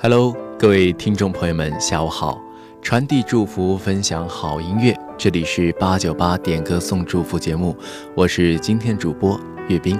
Hello，各位听众朋友们，下午好！传递祝福，分享好音乐，这里是八九八点歌送祝福节目，我是今天主播岳兵。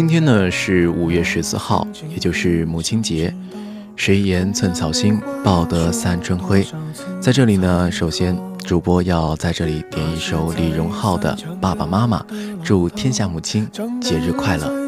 今天呢是五月十四号，也就是母亲节。谁言寸草心，报得三春晖。在这里呢，首先主播要在这里点一首李荣浩的《爸爸妈妈》，祝天下母亲节日快乐。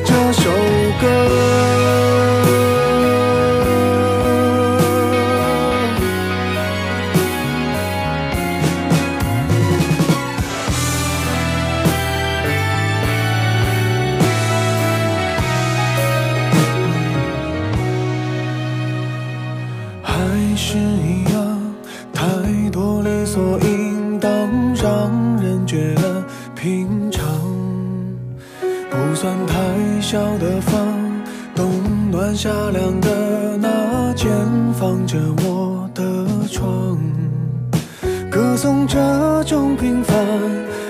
这首歌。夏凉的那间放着我的床，歌颂这种平凡，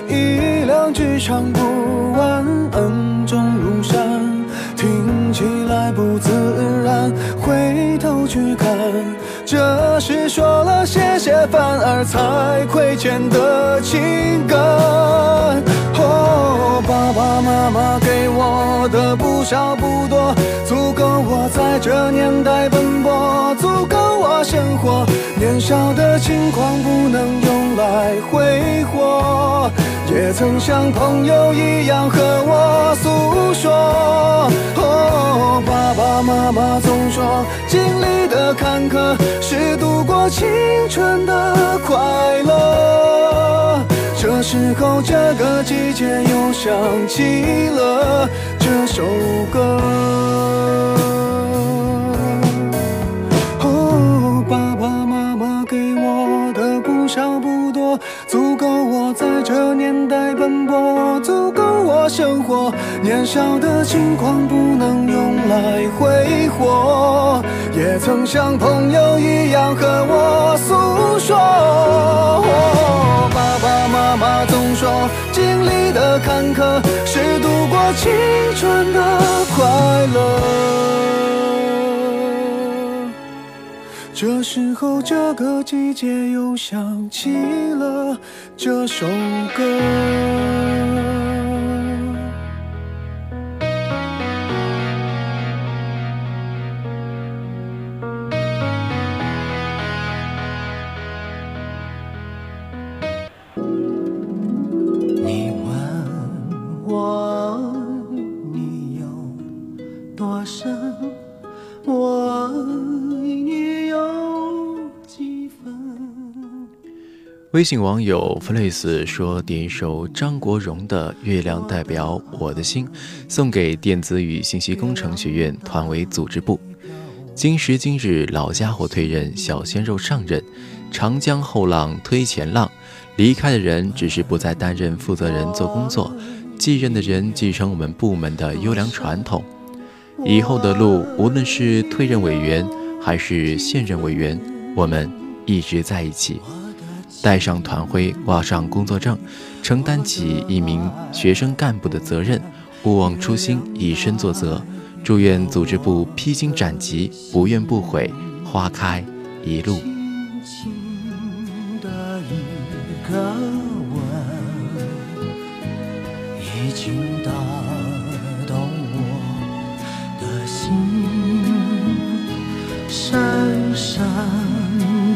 一两句唱不完，恩重如山，听起来不自然。回头去看，这是说了谢谢反而才亏欠的情感。哦，爸爸妈妈给我的不少不多。这年代奔波足够我生活，年少的轻狂不能用来挥霍。也曾像朋友一样和我诉说。爸爸妈妈总说经历的坎坷是度过青春的快乐。这时候这个季节又想起了这首歌。这年代奔波足够我生活，年少的轻狂不能用来挥霍。也曾像朋友一样和我诉说，爸爸妈妈总说经历的坎坷是度过青春的快乐。这时候，这个季节又想起了这首歌。微信网友 flys 说：“点一首张国荣的《月亮代表我的心》，送给电子与信息工程学院团委组织部。今时今日，老家伙退任，小鲜肉上任，长江后浪推前浪。离开的人只是不再担任负责人做工作，继任的人继承我们部门的优良传统。以后的路，无论是退任委员还是现任委员，我们一直在一起。”带上团徽，挂上工作证，承担起一名学生干部的责任，不忘初心，以身作则。祝愿组织部披荆斩棘，不怨不悔，花开一路。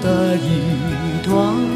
的一段。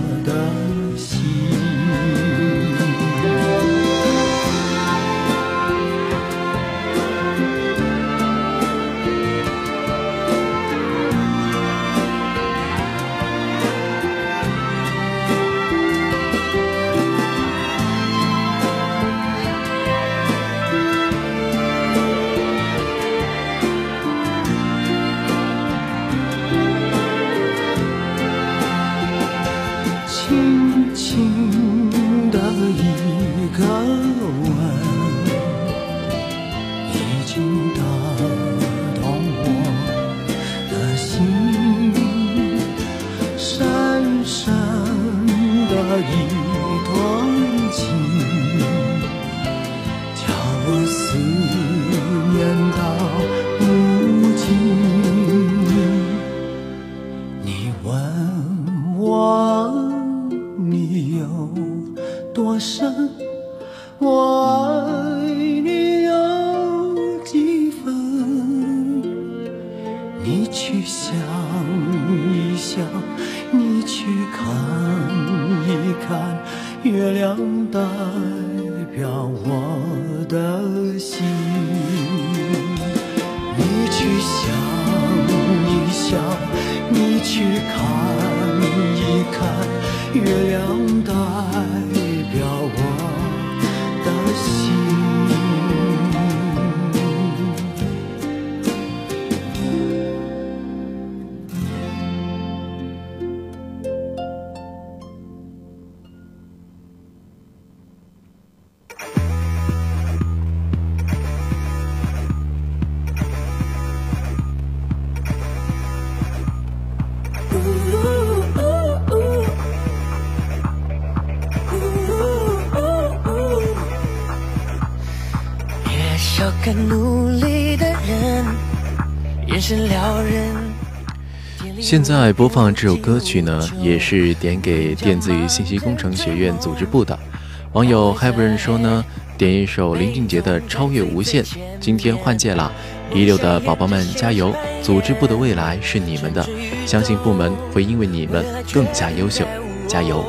等。现在播放这首歌曲呢，也是点给电子与信息工程学院组织部的网友 h e n 说呢，点一首林俊杰的《超越无限》。今天换届了，一六的宝宝们加油！组织部的未来是你们的，相信部门会因为你们更加优秀，加油！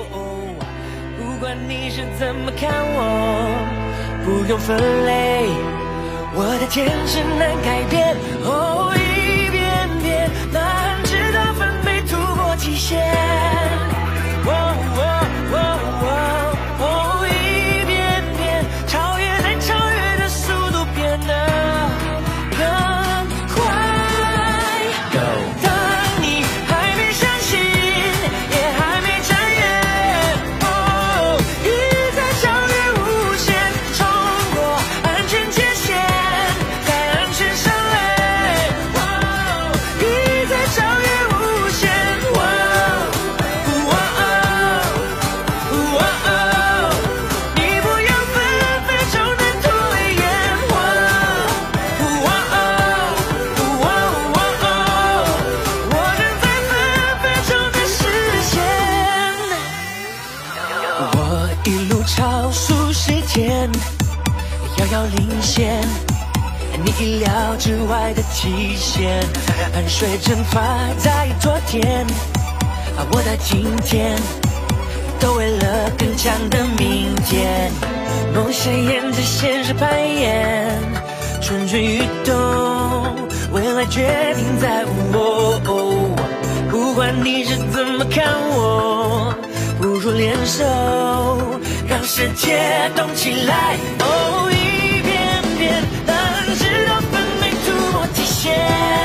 不不管你是怎么看我，我用分类，的天难改变。哦、share. 天，遥遥领先，你意料之外的极限，汗水蒸发在昨天，而我在今天，都为了更强的明天。梦想沿着现实攀岩，蠢蠢欲动，未来决定在握。不管你是怎么看我，不如联手。世界动起来，哦，一遍遍，直到粉笔涂抹极限。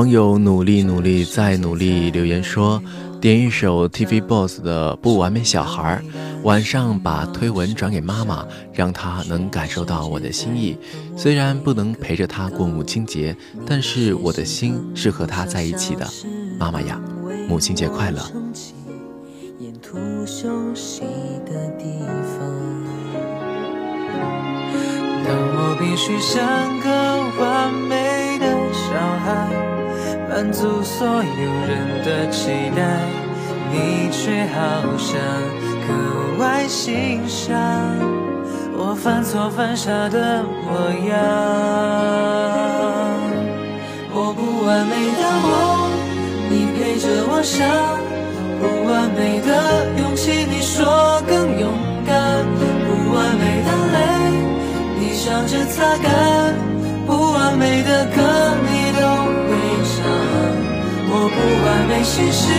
网友努力努力再努力，留言说：“点一首 t v b o s s 的《不完美小孩》，晚上把推文转给妈妈，让她能感受到我的心意。虽然不能陪着她过母亲节，但是我的心是和她在一起的，妈妈呀，母亲节快乐！”我必须像个完美的小孩。满足所有人的期待，你却好像格外欣赏我犯错犯傻的模样。我不完美的梦，你陪着我想；不完美的勇气，你说更勇敢；不完美的泪，你笑着擦干；不完美的歌。我不完美，心事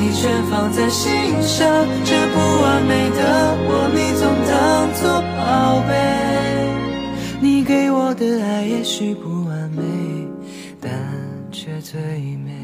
你全放在心上。这不完美的我，你总当作宝贝。你给我的爱也许不完美，但却最美。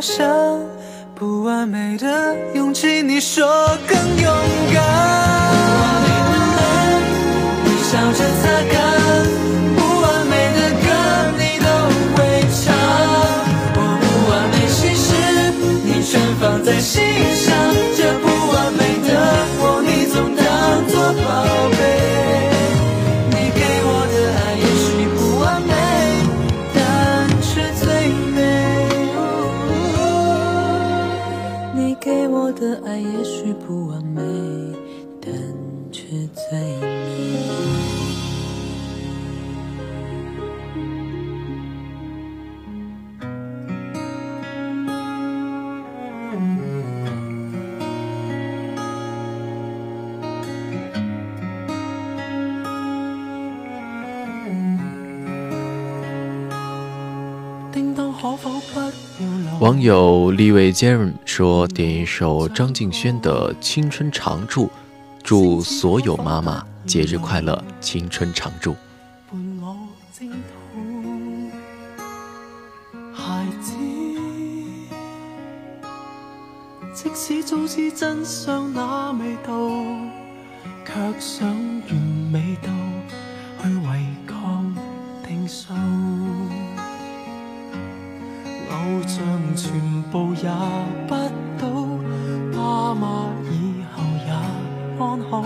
我想。网友李伟杰说，点一首张敬轩的《青春常驻》，祝所有妈妈节日快乐，《青春常驻》。孩子即使做事真相那味道，却想圆满。全部也不到，爸妈以后也安好，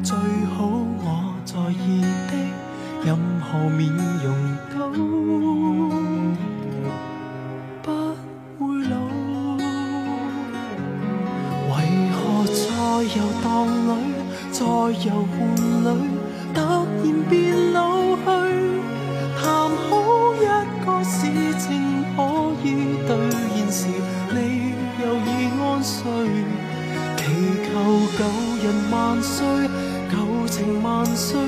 最好我在意的任何面容都不会老。为何在游荡里，在游伴里，突然变老？人万岁，旧情万岁，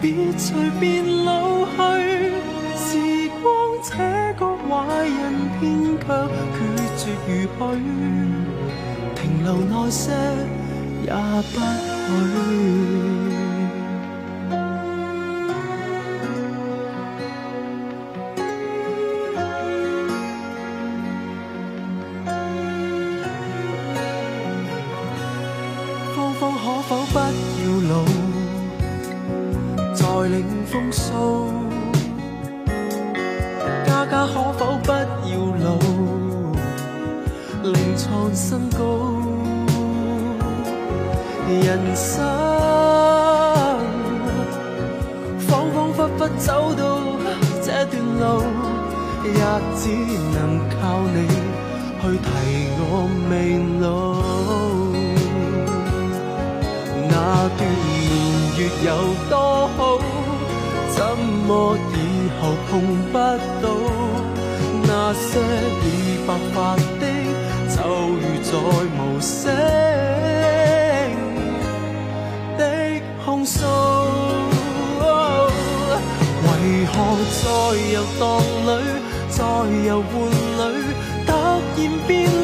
别随便老去。时光这个坏人，偏却决绝如许，停留耐些也不许。月有多好，怎么以后碰不到？那些已白发的，就如在无声的控诉。为何在游荡里，在游玩里，突然变？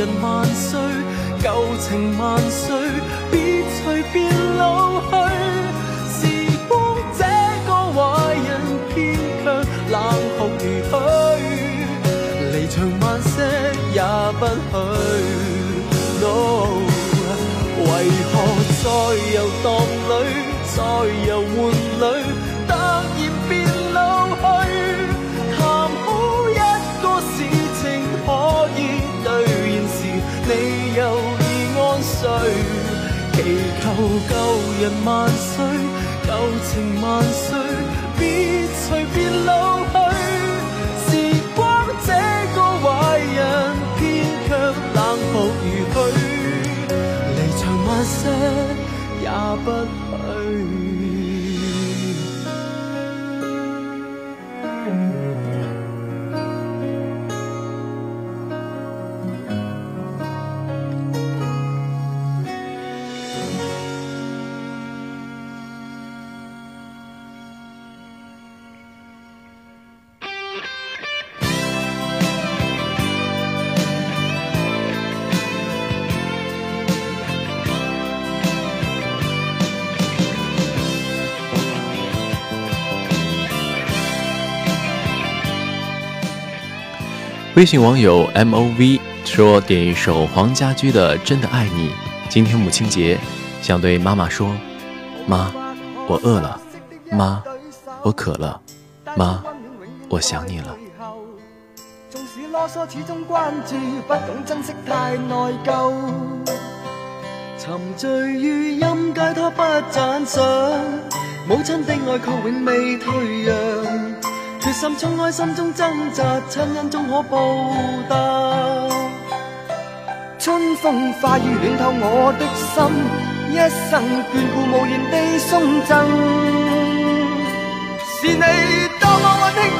人万岁，旧情万岁，别随便老去。时光这个坏人，偏却冷酷如许，离场慢些也不许。为何再游荡里，再游玩里？醉，祈求旧人万岁，旧情万岁，别随便老去。时光这个坏人，偏却冷酷如许，离场慢些也不许。微信网友 m o v 说：“点一首黄家驹的《真的爱你》，今天母亲节，想对妈妈说：妈，我饿了；妈，我渴了；妈，我想你了。”沉醉不母的永未退决心冲开心中挣扎，亲恩终可报答。春风化雨暖透我的心，一生眷顾无言地送赠。是你多么温馨。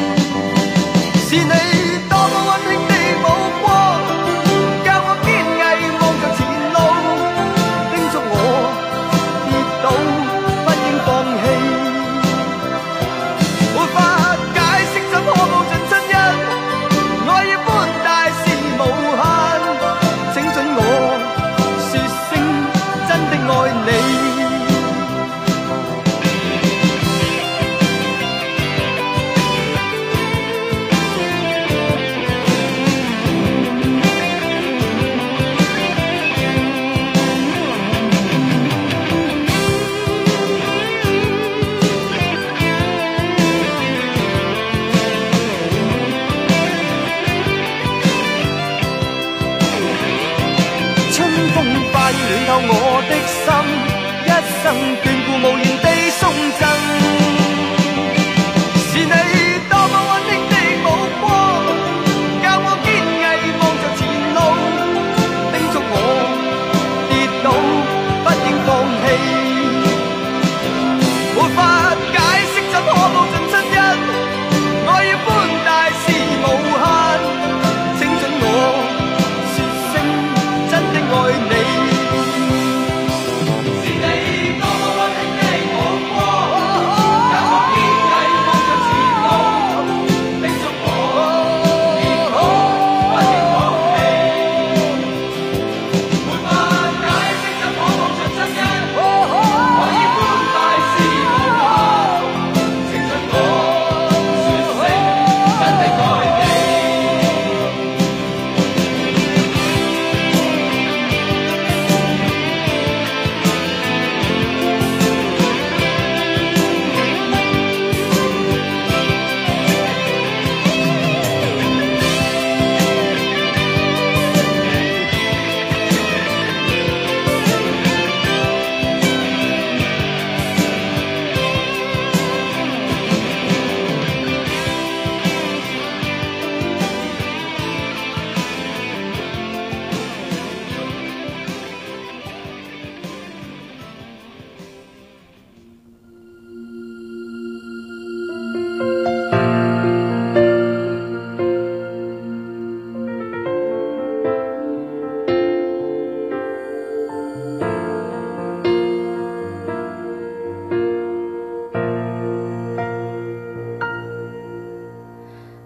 是你，多么温馨。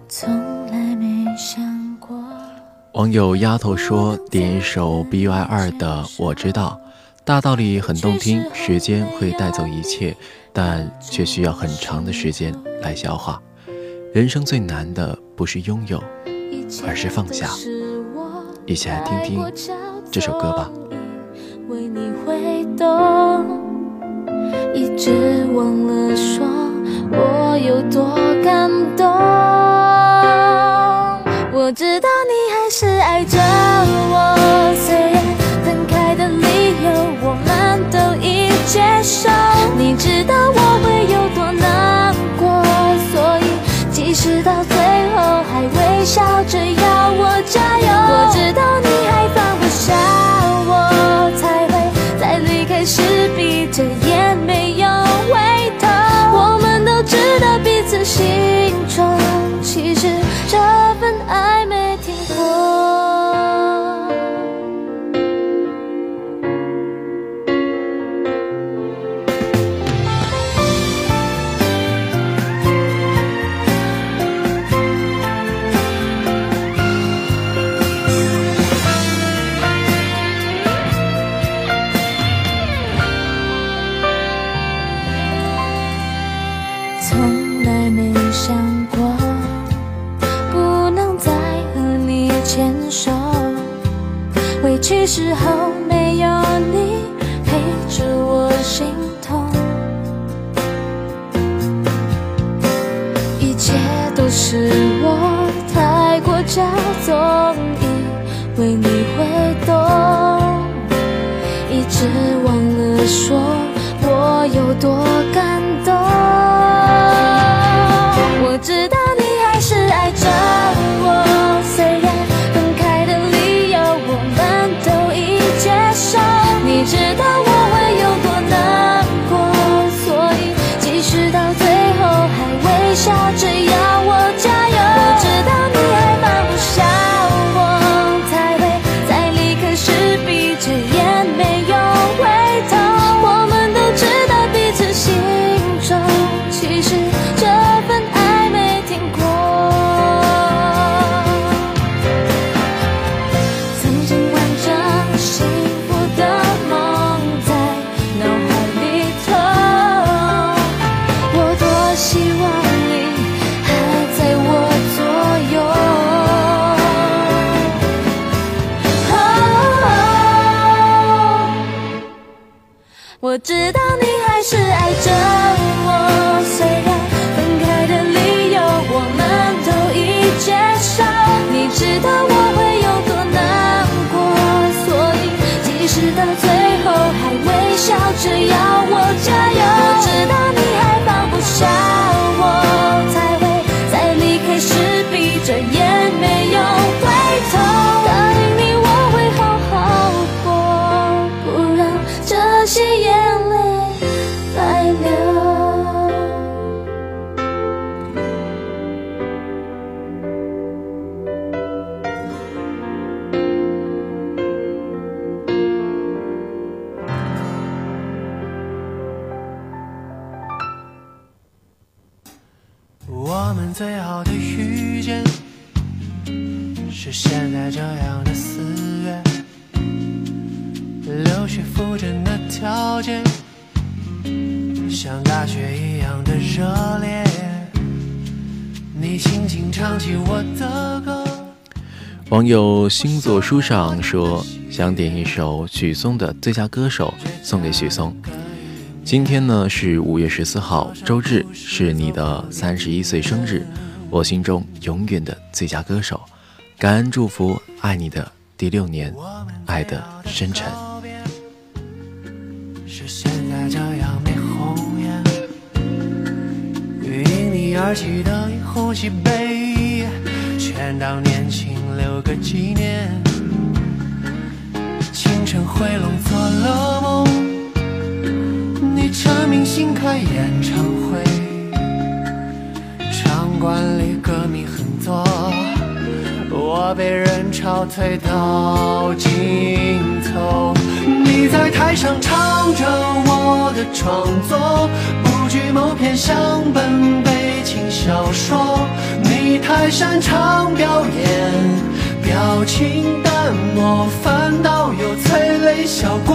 从来没想过。网友丫头说：“点一首 B Y 二的《我知道》，大道理很动听，时间会带走一切，但却需要很长的时间来消化。人生最难的不是拥有，而是放下。一起来听听这首歌吧。”一直忘了说我有多感动，你知道我会有多难过，所以即使到最后还微笑着要我加油。我知道你还放不下。轻轻唱起我的歌。网友星座书上说，想点一首许嵩的最佳歌手送给许嵩。今天呢是五月十四号，周日是你的三十一岁生日，我心中永远的最佳歌手，感恩祝福，爱你的第六年，爱的深沉。而起的一呼几杯，全当年轻留个纪念。清晨回笼做了梦，你成名新开演唱会，场馆里歌迷很多，我被人潮推到尽头。你在台上唱着我的创作。某篇相本悲情小说，你太擅长表演，表情淡漠反倒有催泪效果。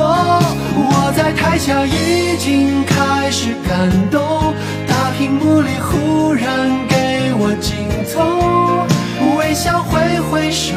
我在台下已经开始感动，大屏幕里忽然给我镜头，微笑挥挥手。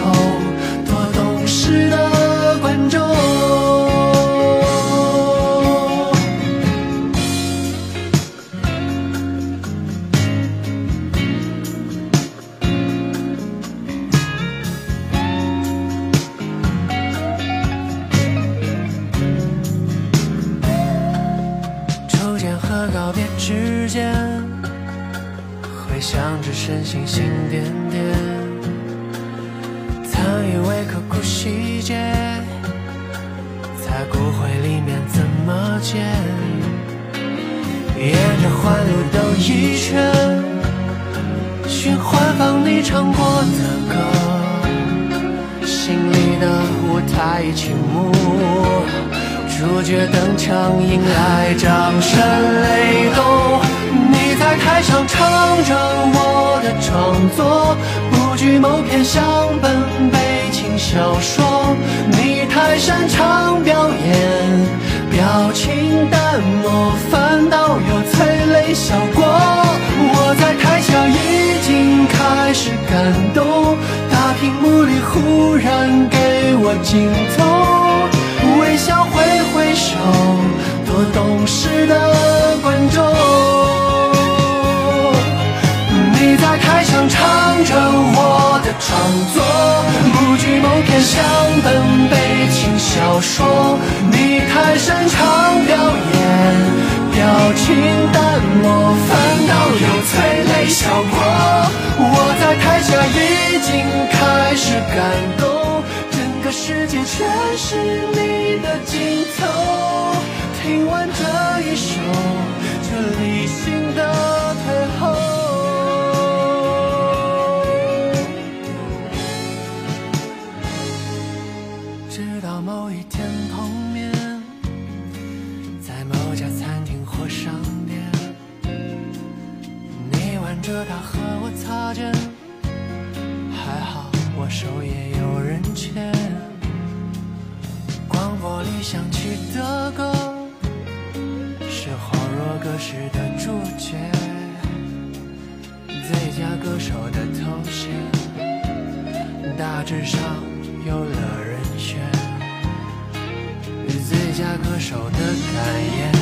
我懂事的观众，你在台上唱着我的创作，不惧某篇像本悲情小说。你太擅长表演，表情淡漠，反倒有催泪效果。我在台下已经开始感动，整个世界全是你的镜头。听完这一首，就理性的太后。直到某一天碰面，在某家餐厅或商店，你挽着他和我擦肩，还好我手也有人牵。广播里响起的歌。歌时的主角，最佳歌手的头衔，大致上有了人选。最佳歌手的感言，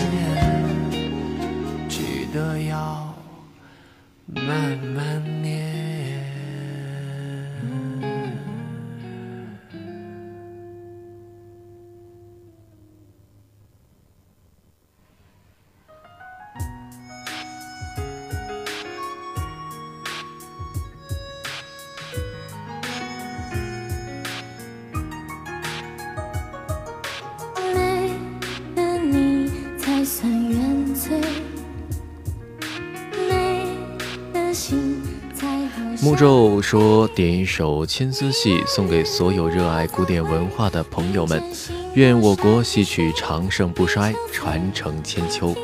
记得要慢慢。步骤说，点一首《千丝戏》送给所有热爱古典文化的朋友们，愿我国戏曲长盛不衰，传承千秋。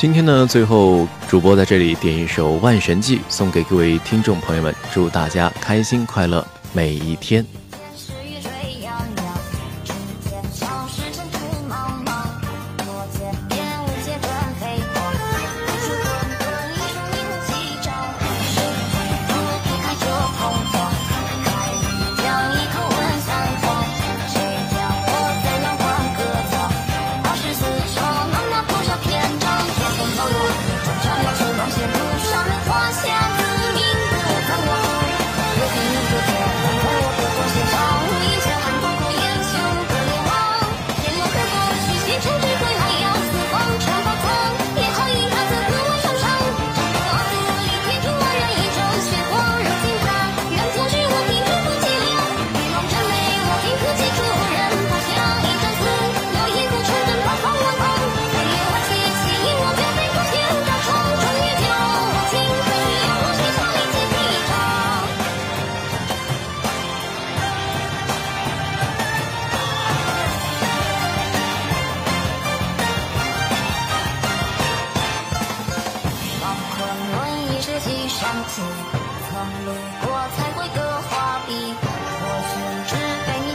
今天呢，最后主播在这里点一首《万神记》送给各位听众朋友们，祝大家开心快乐每一天。曾闻一世奇男曾路过彩绘的画笔，我却只被。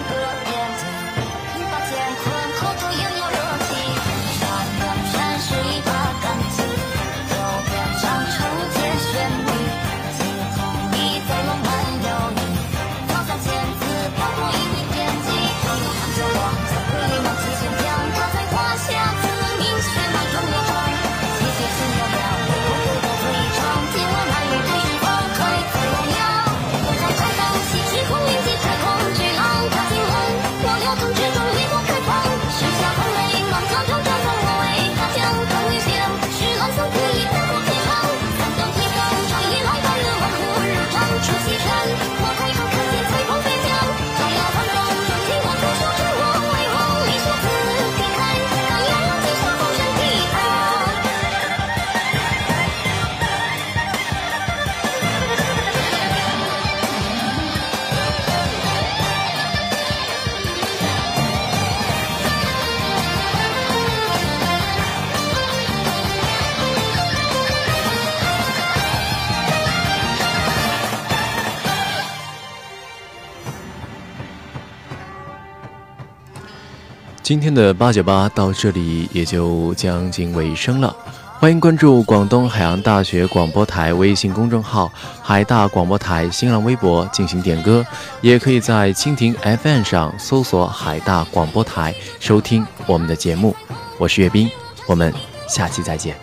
今天的八九八到这里也就将近尾声了，欢迎关注广东海洋大学广播台微信公众号“海大广播台”、新浪微博进行点歌，也可以在蜻蜓 FM 上搜索“海大广播台”收听我们的节目。我是岳斌，我们下期再见。